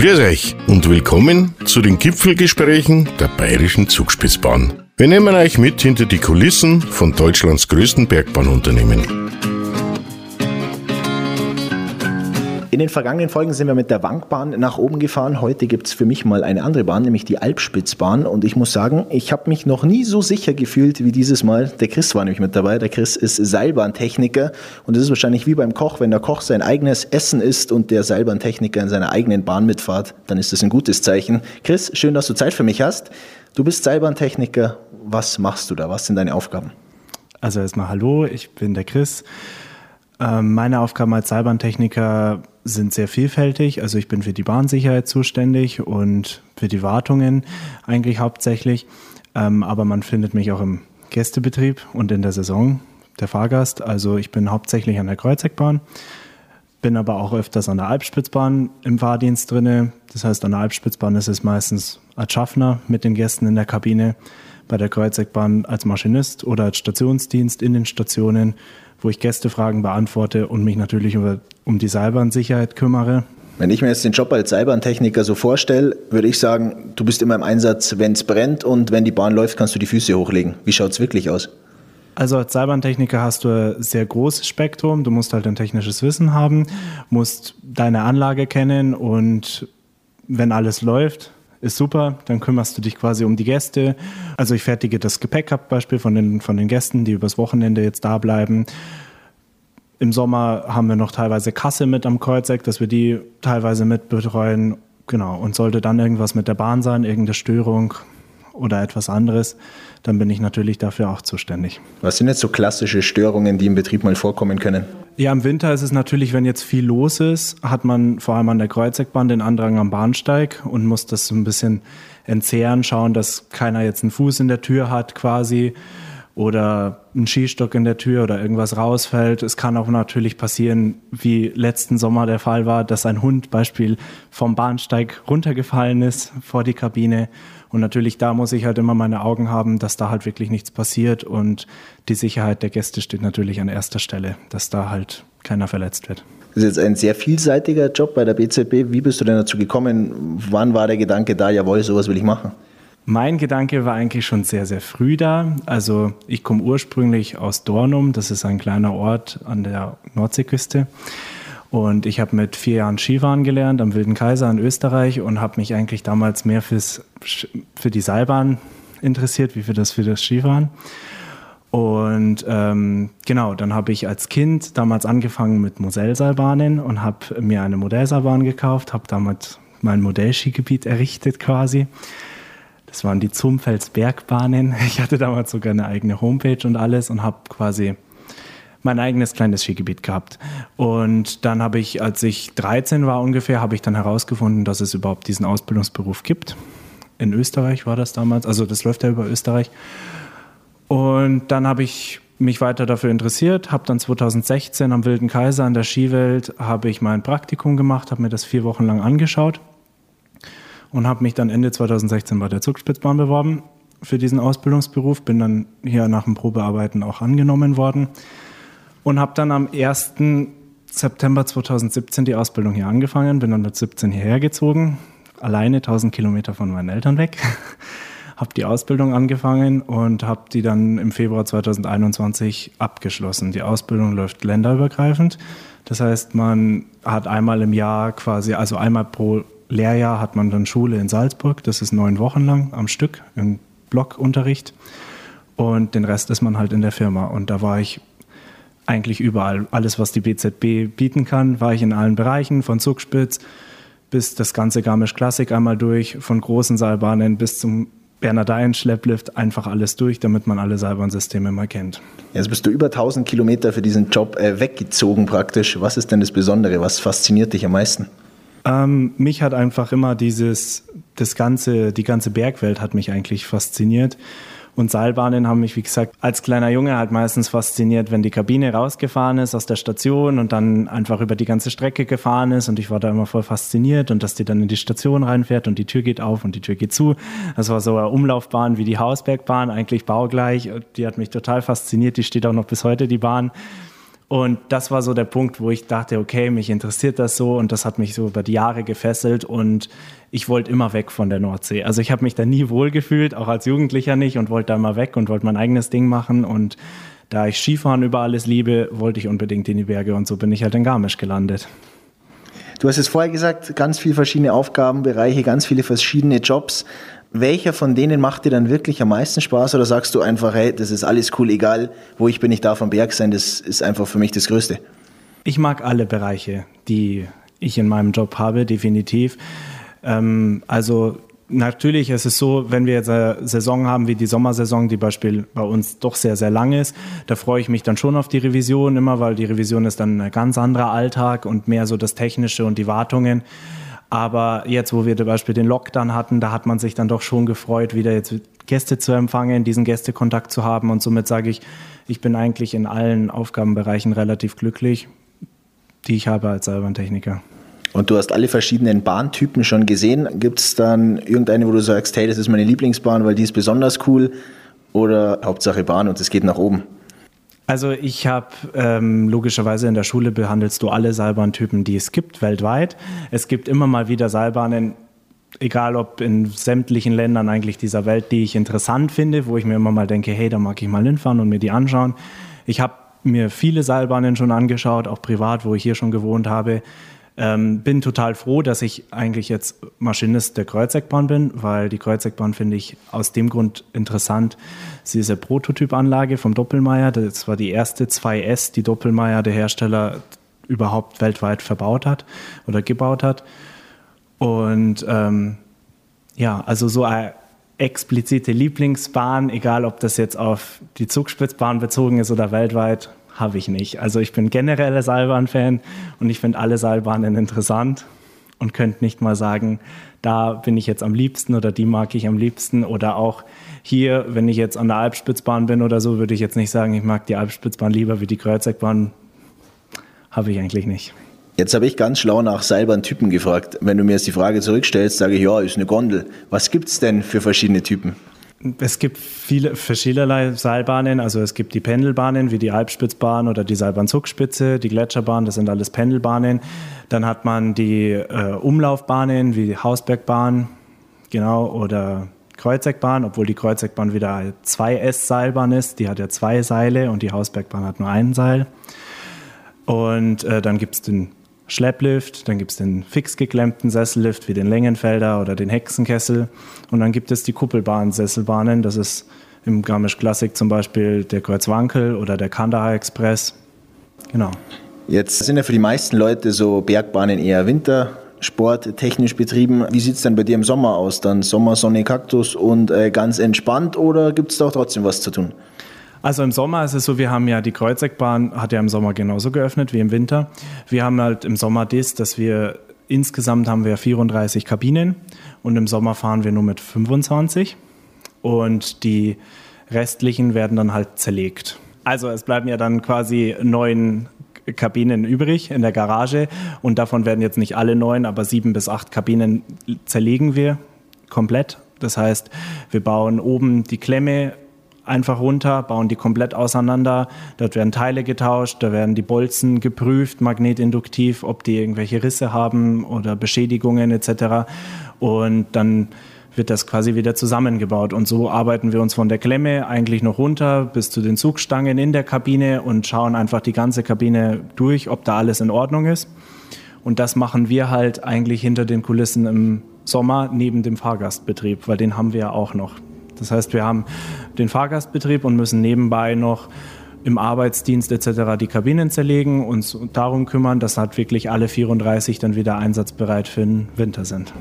Grüß euch und willkommen zu den Gipfelgesprächen der Bayerischen Zugspitzbahn. Wir nehmen euch mit hinter die Kulissen von Deutschlands größten Bergbahnunternehmen. In den vergangenen Folgen sind wir mit der Wankbahn nach oben gefahren. Heute gibt es für mich mal eine andere Bahn, nämlich die Alpspitzbahn. Und ich muss sagen, ich habe mich noch nie so sicher gefühlt wie dieses Mal. Der Chris war nämlich mit dabei. Der Chris ist Seilbahntechniker. Und das ist wahrscheinlich wie beim Koch. Wenn der Koch sein eigenes Essen isst und der Seilbahntechniker in seiner eigenen Bahn mitfahrt, dann ist das ein gutes Zeichen. Chris, schön, dass du Zeit für mich hast. Du bist Seilbahntechniker. Was machst du da? Was sind deine Aufgaben? Also erstmal hallo, ich bin der Chris. Ähm, meine Aufgaben als Seilbahntechniker sind sehr vielfältig. Also ich bin für die Bahnsicherheit zuständig und für die Wartungen eigentlich hauptsächlich. Ähm, aber man findet mich auch im Gästebetrieb und in der Saison der Fahrgast. Also ich bin hauptsächlich an der Kreuzeckbahn, bin aber auch öfters an der Alpspitzbahn im Fahrdienst drinne. Das heißt, an der Alpspitzbahn ist es meistens als Schaffner mit den Gästen in der Kabine, bei der Kreuzeckbahn als Maschinist oder als Stationsdienst in den Stationen wo ich Gästefragen beantworte und mich natürlich über, um die Seilbahnsicherheit kümmere. Wenn ich mir jetzt den Job als Seilbahntechniker so vorstelle, würde ich sagen, du bist immer im Einsatz, wenn es brennt und wenn die Bahn läuft, kannst du die Füße hochlegen. Wie schaut es wirklich aus? Also als Seilbahntechniker hast du ein sehr großes Spektrum. Du musst halt ein technisches Wissen haben, musst deine Anlage kennen und wenn alles läuft, ist super, dann kümmerst du dich quasi um die Gäste. Also ich fertige das Gepäck ab, Beispiel von den, von den Gästen, die übers Wochenende jetzt da bleiben. Im Sommer haben wir noch teilweise Kasse mit am Kreuzeck, dass wir die teilweise mit betreuen. Genau. Und sollte dann irgendwas mit der Bahn sein, irgendeine Störung oder etwas anderes, dann bin ich natürlich dafür auch zuständig. Was sind jetzt so klassische Störungen, die im Betrieb mal vorkommen können? Ja, im Winter ist es natürlich, wenn jetzt viel los ist, hat man vor allem an der Kreuzeckbahn den Andrang am Bahnsteig und muss das so ein bisschen entzehren, schauen, dass keiner jetzt einen Fuß in der Tür hat quasi oder ein Skistock in der Tür oder irgendwas rausfällt. Es kann auch natürlich passieren, wie letzten Sommer der Fall war, dass ein Hund Beispiel vom Bahnsteig runtergefallen ist vor die Kabine und natürlich da muss ich halt immer meine Augen haben, dass da halt wirklich nichts passiert und die Sicherheit der Gäste steht natürlich an erster Stelle, dass da halt keiner verletzt wird. Das ist jetzt ein sehr vielseitiger Job bei der BZB. Wie bist du denn dazu gekommen? Wann war der Gedanke da, jawohl, sowas will ich machen? Mein Gedanke war eigentlich schon sehr, sehr früh da. Also ich komme ursprünglich aus Dornum, das ist ein kleiner Ort an der Nordseeküste. Und ich habe mit vier Jahren Skifahren gelernt am Wilden Kaiser in Österreich und habe mich eigentlich damals mehr fürs, für die Seilbahn interessiert, wie für das, für das Skifahren. Und ähm, genau, dann habe ich als Kind damals angefangen mit Modellseilbahnen und habe mir eine Modellseilbahn gekauft, habe damals mein Modellskigebiet errichtet quasi. Das waren die Zumfelsbergbahnen. Ich hatte damals sogar eine eigene Homepage und alles und habe quasi mein eigenes kleines Skigebiet gehabt. Und dann habe ich, als ich 13 war ungefähr, habe ich dann herausgefunden, dass es überhaupt diesen Ausbildungsberuf gibt. In Österreich war das damals, also das läuft ja über Österreich. Und dann habe ich mich weiter dafür interessiert, habe dann 2016 am Wilden Kaiser an der Skiwelt habe ich mein Praktikum gemacht, habe mir das vier Wochen lang angeschaut und habe mich dann Ende 2016 bei der Zugspitzbahn beworben für diesen Ausbildungsberuf, bin dann hier nach dem Probearbeiten auch angenommen worden und habe dann am 1. September 2017 die Ausbildung hier angefangen, bin dann mit 17 hierher gezogen, alleine 1000 Kilometer von meinen Eltern weg. habe die Ausbildung angefangen und habe die dann im Februar 2021 abgeschlossen. Die Ausbildung läuft länderübergreifend. Das heißt, man hat einmal im Jahr quasi, also einmal pro Lehrjahr hat man dann Schule in Salzburg. Das ist neun Wochen lang am Stück im Blockunterricht. Und den Rest ist man halt in der Firma. Und da war ich eigentlich überall. Alles, was die BZB bieten kann, war ich in allen Bereichen, von Zugspitz bis das ganze Garmisch Klassik einmal durch, von großen Seilbahnen bis zum Bernardein Schlepplift, einfach alles durch, damit man alle Seilbahnsysteme mal kennt. Jetzt bist du über 1000 Kilometer für diesen Job äh, weggezogen praktisch. Was ist denn das Besondere? Was fasziniert dich am meisten? Ähm, mich hat einfach immer dieses, das ganze, die ganze Bergwelt hat mich eigentlich fasziniert. Und Seilbahnen haben mich, wie gesagt, als kleiner Junge halt meistens fasziniert, wenn die Kabine rausgefahren ist aus der Station und dann einfach über die ganze Strecke gefahren ist. Und ich war da immer voll fasziniert und dass die dann in die Station reinfährt und die Tür geht auf und die Tür geht zu. Das war so eine Umlaufbahn wie die Hausbergbahn, eigentlich baugleich. Die hat mich total fasziniert. Die steht auch noch bis heute, die Bahn. Und das war so der Punkt, wo ich dachte, okay, mich interessiert das so und das hat mich so über die Jahre gefesselt und ich wollte immer weg von der Nordsee. Also ich habe mich da nie wohlgefühlt, auch als Jugendlicher nicht und wollte da immer weg und wollte mein eigenes Ding machen und da ich Skifahren über alles liebe, wollte ich unbedingt in die Berge und so bin ich halt in Garmisch gelandet. Du hast es vorher gesagt, ganz viele verschiedene Aufgabenbereiche, ganz viele verschiedene Jobs. Welcher von denen macht dir dann wirklich am meisten Spaß oder sagst du einfach, hey, das ist alles cool, egal wo ich bin, ich darf am Berg sein, das ist einfach für mich das Größte? Ich mag alle Bereiche, die ich in meinem Job habe, definitiv. Ähm, also natürlich ist es so, wenn wir jetzt eine Saison haben wie die Sommersaison, die Beispiel bei uns doch sehr, sehr lang ist, da freue ich mich dann schon auf die Revision immer, weil die Revision ist dann ein ganz anderer Alltag und mehr so das Technische und die Wartungen. Aber jetzt, wo wir zum Beispiel den Lockdown hatten, da hat man sich dann doch schon gefreut, wieder jetzt Gäste zu empfangen, diesen Gästekontakt zu haben. Und somit sage ich, ich bin eigentlich in allen Aufgabenbereichen relativ glücklich, die ich habe als Seilbahntechniker. Und du hast alle verschiedenen Bahntypen schon gesehen. Gibt es dann irgendeine, wo du sagst, hey, das ist meine Lieblingsbahn, weil die ist besonders cool? Oder Hauptsache Bahn und es geht nach oben? Also ich habe ähm, logischerweise in der Schule behandelst du alle Seilbahntypen, die es gibt weltweit. Es gibt immer mal wieder Seilbahnen, egal ob in sämtlichen Ländern eigentlich dieser Welt, die ich interessant finde, wo ich mir immer mal denke, hey, da mag ich mal hinfahren und mir die anschauen. Ich habe mir viele Seilbahnen schon angeschaut, auch privat, wo ich hier schon gewohnt habe. Ähm, bin total froh, dass ich eigentlich jetzt Maschinist der Kreuzeckbahn bin, weil die Kreuzeckbahn finde ich aus dem Grund interessant. Sie ist eine Prototypanlage vom Doppelmeier. Das war die erste 2S, die Doppelmeier, der Hersteller, überhaupt weltweit verbaut hat oder gebaut hat. Und ähm, ja, also so eine explizite Lieblingsbahn, egal ob das jetzt auf die Zugspitzbahn bezogen ist oder weltweit, habe ich nicht. Also ich bin generell Seilbahn-Fan und ich finde alle Seilbahnen interessant und könnte nicht mal sagen, da bin ich jetzt am liebsten oder die mag ich am liebsten oder auch hier, wenn ich jetzt an der Alpspitzbahn bin oder so, würde ich jetzt nicht sagen, ich mag die Alpspitzbahn lieber wie die Kreuzeckbahn. Habe ich eigentlich nicht. Jetzt habe ich ganz schlau nach Seilbahntypen gefragt. Wenn du mir jetzt die Frage zurückstellst, sage ich, ja, ist eine Gondel. Was gibt es denn für verschiedene Typen? Es gibt viele verschiedene Seilbahnen. Also es gibt die Pendelbahnen wie die Alpspitzbahn oder die Seilbahn-Zugspitze, die Gletscherbahn, das sind alles Pendelbahnen. Dann hat man die äh, Umlaufbahnen wie die Hausbergbahn, genau, oder Kreuzeckbahn, obwohl die Kreuzeckbahn wieder eine 2S-Seilbahn ist. Die hat ja zwei Seile und die Hausbergbahn hat nur ein Seil. Und äh, dann gibt es den Schlepplift, dann gibt es den fix geklemmten Sessellift wie den Längenfelder oder den Hexenkessel und dann gibt es die Kuppelbahn-Sesselbahnen, das ist im Garmisch Classic zum Beispiel der Kreuzwankel oder der Kandahar Express. Genau. Jetzt sind ja für die meisten Leute so Bergbahnen eher Wintersport technisch betrieben. Wie sieht es denn bei dir im Sommer aus? Dann Sommer, Sonne, Kaktus und äh, ganz entspannt oder gibt es da auch trotzdem was zu tun? Also im Sommer ist es so, wir haben ja die Kreuzeckbahn, hat ja im Sommer genauso geöffnet wie im Winter. Wir haben halt im Sommer das, dass wir insgesamt haben wir 34 Kabinen und im Sommer fahren wir nur mit 25 und die restlichen werden dann halt zerlegt. Also es bleiben ja dann quasi neun Kabinen übrig in der Garage und davon werden jetzt nicht alle neun, aber sieben bis acht Kabinen zerlegen wir komplett. Das heißt, wir bauen oben die Klemme einfach runter, bauen die komplett auseinander. Dort werden Teile getauscht, da werden die Bolzen geprüft, magnetinduktiv, ob die irgendwelche Risse haben oder Beschädigungen etc. Und dann wird das quasi wieder zusammengebaut. Und so arbeiten wir uns von der Klemme eigentlich noch runter bis zu den Zugstangen in der Kabine und schauen einfach die ganze Kabine durch, ob da alles in Ordnung ist. Und das machen wir halt eigentlich hinter den Kulissen im Sommer neben dem Fahrgastbetrieb, weil den haben wir ja auch noch. Das heißt, wir haben den Fahrgastbetrieb und müssen nebenbei noch im Arbeitsdienst etc. die Kabinen zerlegen, uns darum kümmern, dass halt wirklich alle 34 dann wieder einsatzbereit für den Winter sind.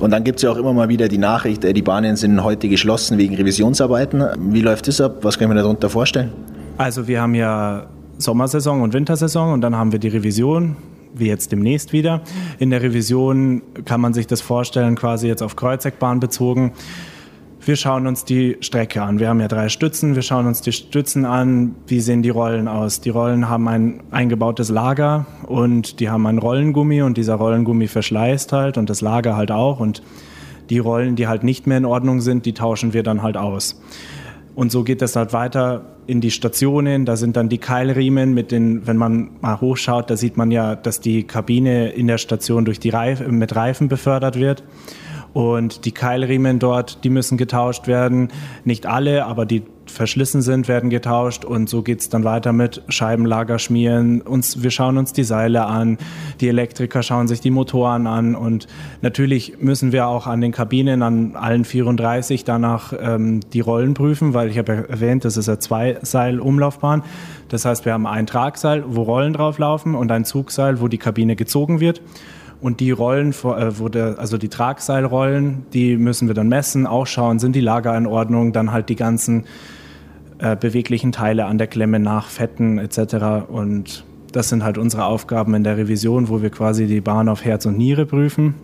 Und dann gibt es ja auch immer mal wieder die Nachricht, äh, die Bahnen sind heute geschlossen wegen Revisionsarbeiten. Wie läuft das ab? Was kann ich mir darunter vorstellen? Also wir haben ja Sommersaison und Wintersaison und dann haben wir die Revision, wie jetzt demnächst wieder. In der Revision kann man sich das vorstellen, quasi jetzt auf Kreuzeckbahn bezogen wir schauen uns die Strecke an. Wir haben ja drei Stützen. Wir schauen uns die Stützen an. Wie sehen die Rollen aus? Die Rollen haben ein eingebautes Lager und die haben ein Rollengummi und dieser Rollengummi verschleißt halt und das Lager halt auch. Und die Rollen, die halt nicht mehr in Ordnung sind, die tauschen wir dann halt aus. Und so geht das halt weiter in die Stationen. Da sind dann die Keilriemen mit den, wenn man mal hochschaut, da sieht man ja, dass die Kabine in der Station durch die Reifen, mit Reifen befördert wird. Und die Keilriemen dort, die müssen getauscht werden. Nicht alle, aber die verschlissen sind, werden getauscht und so geht es dann weiter mit Scheibenlager schmieren. Uns, wir schauen uns die Seile an, die Elektriker schauen sich die Motoren an und natürlich müssen wir auch an den Kabinen, an allen 34 danach ähm, die Rollen prüfen, weil ich habe ja erwähnt, das ist eine Zweiseil-Umlaufbahn. Das heißt, wir haben ein Tragseil, wo Rollen drauf laufen und ein Zugseil, wo die Kabine gezogen wird. Und die Rollen, äh, der, also die Tragseilrollen, die müssen wir dann messen, auch schauen, sind die Lager in Ordnung, dann halt die ganzen äh, beweglichen Teile an der Klemme nachfetten etc. Und das sind halt unsere Aufgaben in der Revision, wo wir quasi die Bahn auf Herz und Niere prüfen.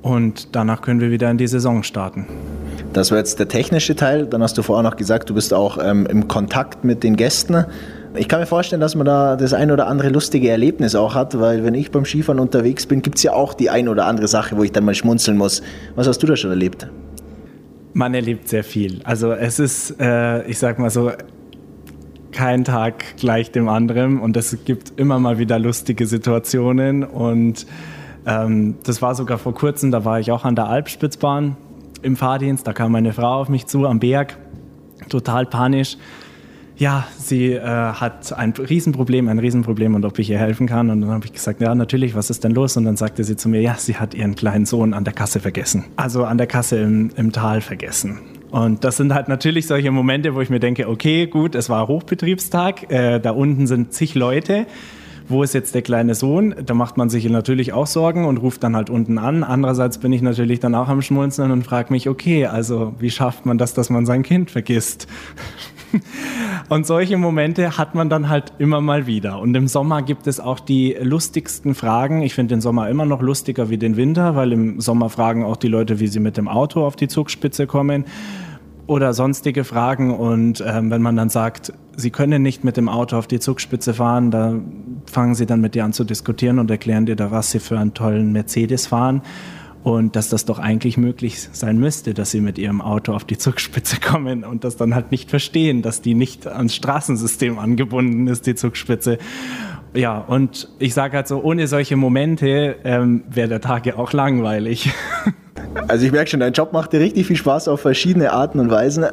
Und danach können wir wieder in die Saison starten. Das war jetzt der technische Teil. Dann hast du vorher noch gesagt, du bist auch ähm, im Kontakt mit den Gästen. Ich kann mir vorstellen, dass man da das ein oder andere lustige Erlebnis auch hat, weil wenn ich beim Skifahren unterwegs bin, gibt es ja auch die ein oder andere Sache, wo ich dann mal schmunzeln muss. Was hast du da schon erlebt? Man erlebt sehr viel. Also es ist, äh, ich sag mal so, kein Tag gleich dem anderen und es gibt immer mal wieder lustige Situationen und ähm, das war sogar vor kurzem, da war ich auch an der Alpspitzbahn im Fahrdienst, da kam meine Frau auf mich zu am Berg, total panisch ja, sie äh, hat ein Riesenproblem, ein Riesenproblem und ob ich ihr helfen kann. Und dann habe ich gesagt, ja, natürlich, was ist denn los? Und dann sagte sie zu mir, ja, sie hat ihren kleinen Sohn an der Kasse vergessen. Also an der Kasse im, im Tal vergessen. Und das sind halt natürlich solche Momente, wo ich mir denke, okay, gut, es war Hochbetriebstag, äh, da unten sind zig Leute. Wo ist jetzt der kleine Sohn? Da macht man sich natürlich auch Sorgen und ruft dann halt unten an. Andererseits bin ich natürlich dann auch am Schmunzeln und frage mich, okay, also wie schafft man das, dass man sein Kind vergisst? Und solche Momente hat man dann halt immer mal wieder. Und im Sommer gibt es auch die lustigsten Fragen. Ich finde den Sommer immer noch lustiger wie den Winter, weil im Sommer fragen auch die Leute, wie sie mit dem Auto auf die Zugspitze kommen oder sonstige Fragen. Und ähm, wenn man dann sagt, sie können nicht mit dem Auto auf die Zugspitze fahren, da fangen sie dann mit dir an zu diskutieren und erklären dir da, was sie für einen tollen Mercedes fahren und dass das doch eigentlich möglich sein müsste, dass sie mit ihrem Auto auf die Zugspitze kommen und das dann halt nicht verstehen, dass die nicht ans Straßensystem angebunden ist, die Zugspitze. Ja, und ich sage halt so, ohne solche Momente ähm, wäre der Tag ja auch langweilig. Also ich merke schon, dein Job macht dir richtig viel Spaß auf verschiedene Arten und Weisen.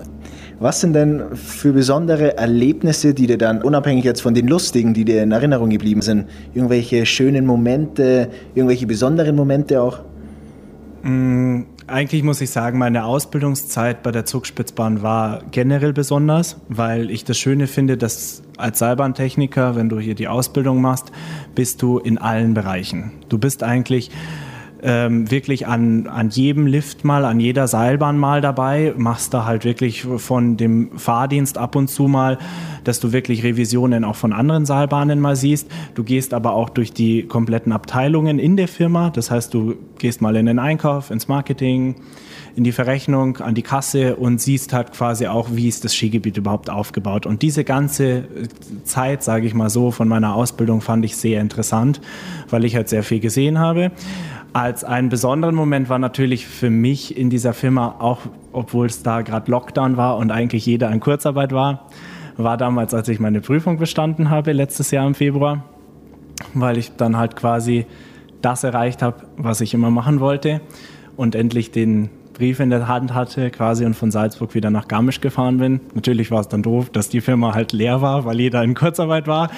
Was sind denn für besondere Erlebnisse, die dir dann, unabhängig jetzt von den lustigen, die dir in Erinnerung geblieben sind, irgendwelche schönen Momente, irgendwelche besonderen Momente auch? Mm, eigentlich muss ich sagen, meine Ausbildungszeit bei der Zugspitzbahn war generell besonders, weil ich das Schöne finde, dass als Seilbahntechniker, wenn du hier die Ausbildung machst, bist du in allen Bereichen. Du bist eigentlich ähm, wirklich an, an jedem Lift mal, an jeder Seilbahn mal dabei, machst da halt wirklich von dem Fahrdienst ab und zu mal, dass du wirklich Revisionen auch von anderen Seilbahnen mal siehst. Du gehst aber auch durch die kompletten Abteilungen in der Firma. Das heißt, du gehst mal in den Einkauf, ins Marketing, in die Verrechnung, an die Kasse und siehst halt quasi auch, wie ist das Skigebiet überhaupt aufgebaut. Und diese ganze äh, Zeit, sage ich mal so, von meiner Ausbildung fand ich sehr interessant, weil ich halt sehr viel gesehen habe. Als einen besonderen Moment war natürlich für mich in dieser Firma, auch obwohl es da gerade Lockdown war und eigentlich jeder in Kurzarbeit war, war damals, als ich meine Prüfung bestanden habe, letztes Jahr im Februar, weil ich dann halt quasi das erreicht habe, was ich immer machen wollte und endlich den Brief in der Hand hatte quasi und von Salzburg wieder nach Garmisch gefahren bin. Natürlich war es dann doof, dass die Firma halt leer war, weil jeder in Kurzarbeit war.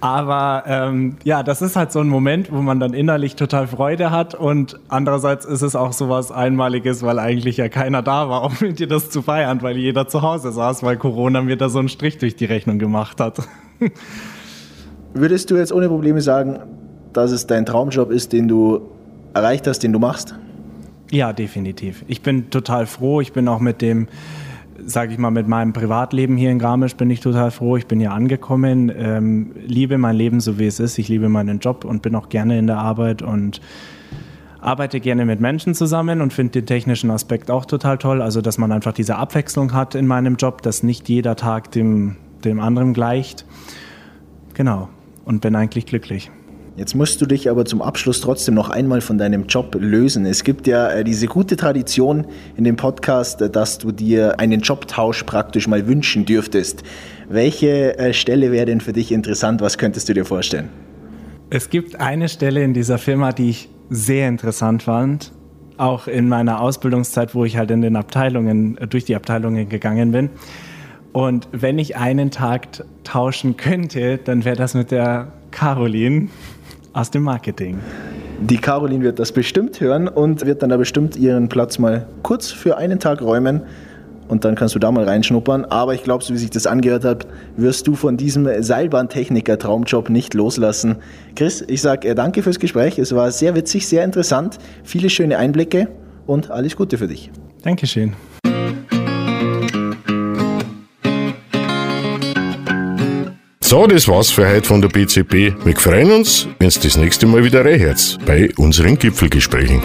Aber ähm, ja, das ist halt so ein Moment, wo man dann innerlich total Freude hat und andererseits ist es auch so was Einmaliges, weil eigentlich ja keiner da war, um mit dir das zu feiern, weil jeder zu Hause saß, weil Corona mir da so einen Strich durch die Rechnung gemacht hat. Würdest du jetzt ohne Probleme sagen, dass es dein Traumjob ist, den du erreicht hast, den du machst? Ja, definitiv. Ich bin total froh. Ich bin auch mit dem, sage ich mal, mit meinem Privatleben hier in Garmisch bin ich total froh. Ich bin hier angekommen, ähm, liebe mein Leben so wie es ist. Ich liebe meinen Job und bin auch gerne in der Arbeit und arbeite gerne mit Menschen zusammen und finde den technischen Aspekt auch total toll. Also, dass man einfach diese Abwechslung hat in meinem Job, dass nicht jeder Tag dem, dem anderen gleicht. Genau. Und bin eigentlich glücklich. Jetzt musst du dich aber zum Abschluss trotzdem noch einmal von deinem Job lösen. Es gibt ja äh, diese gute Tradition in dem Podcast, äh, dass du dir einen Jobtausch praktisch mal wünschen dürftest. Welche äh, Stelle wäre denn für dich interessant? Was könntest du dir vorstellen? Es gibt eine Stelle in dieser Firma, die ich sehr interessant fand. Auch in meiner Ausbildungszeit, wo ich halt in den Abteilungen, durch die Abteilungen gegangen bin. Und wenn ich einen Tag tauschen könnte, dann wäre das mit der Caroline aus dem Marketing. Die Caroline wird das bestimmt hören und wird dann da bestimmt ihren Platz mal kurz für einen Tag räumen. Und dann kannst du da mal reinschnuppern. Aber ich glaube, so wie sich das angehört hat, wirst du von diesem Seilbahntechniker-Traumjob nicht loslassen. Chris, ich sage äh, danke fürs Gespräch. Es war sehr witzig, sehr interessant. Viele schöne Einblicke und alles Gute für dich. Dankeschön. So, das war's für heute von der BCP. Wir freuen uns, wenn es das nächste Mal wieder reinhört bei unseren Gipfelgesprächen.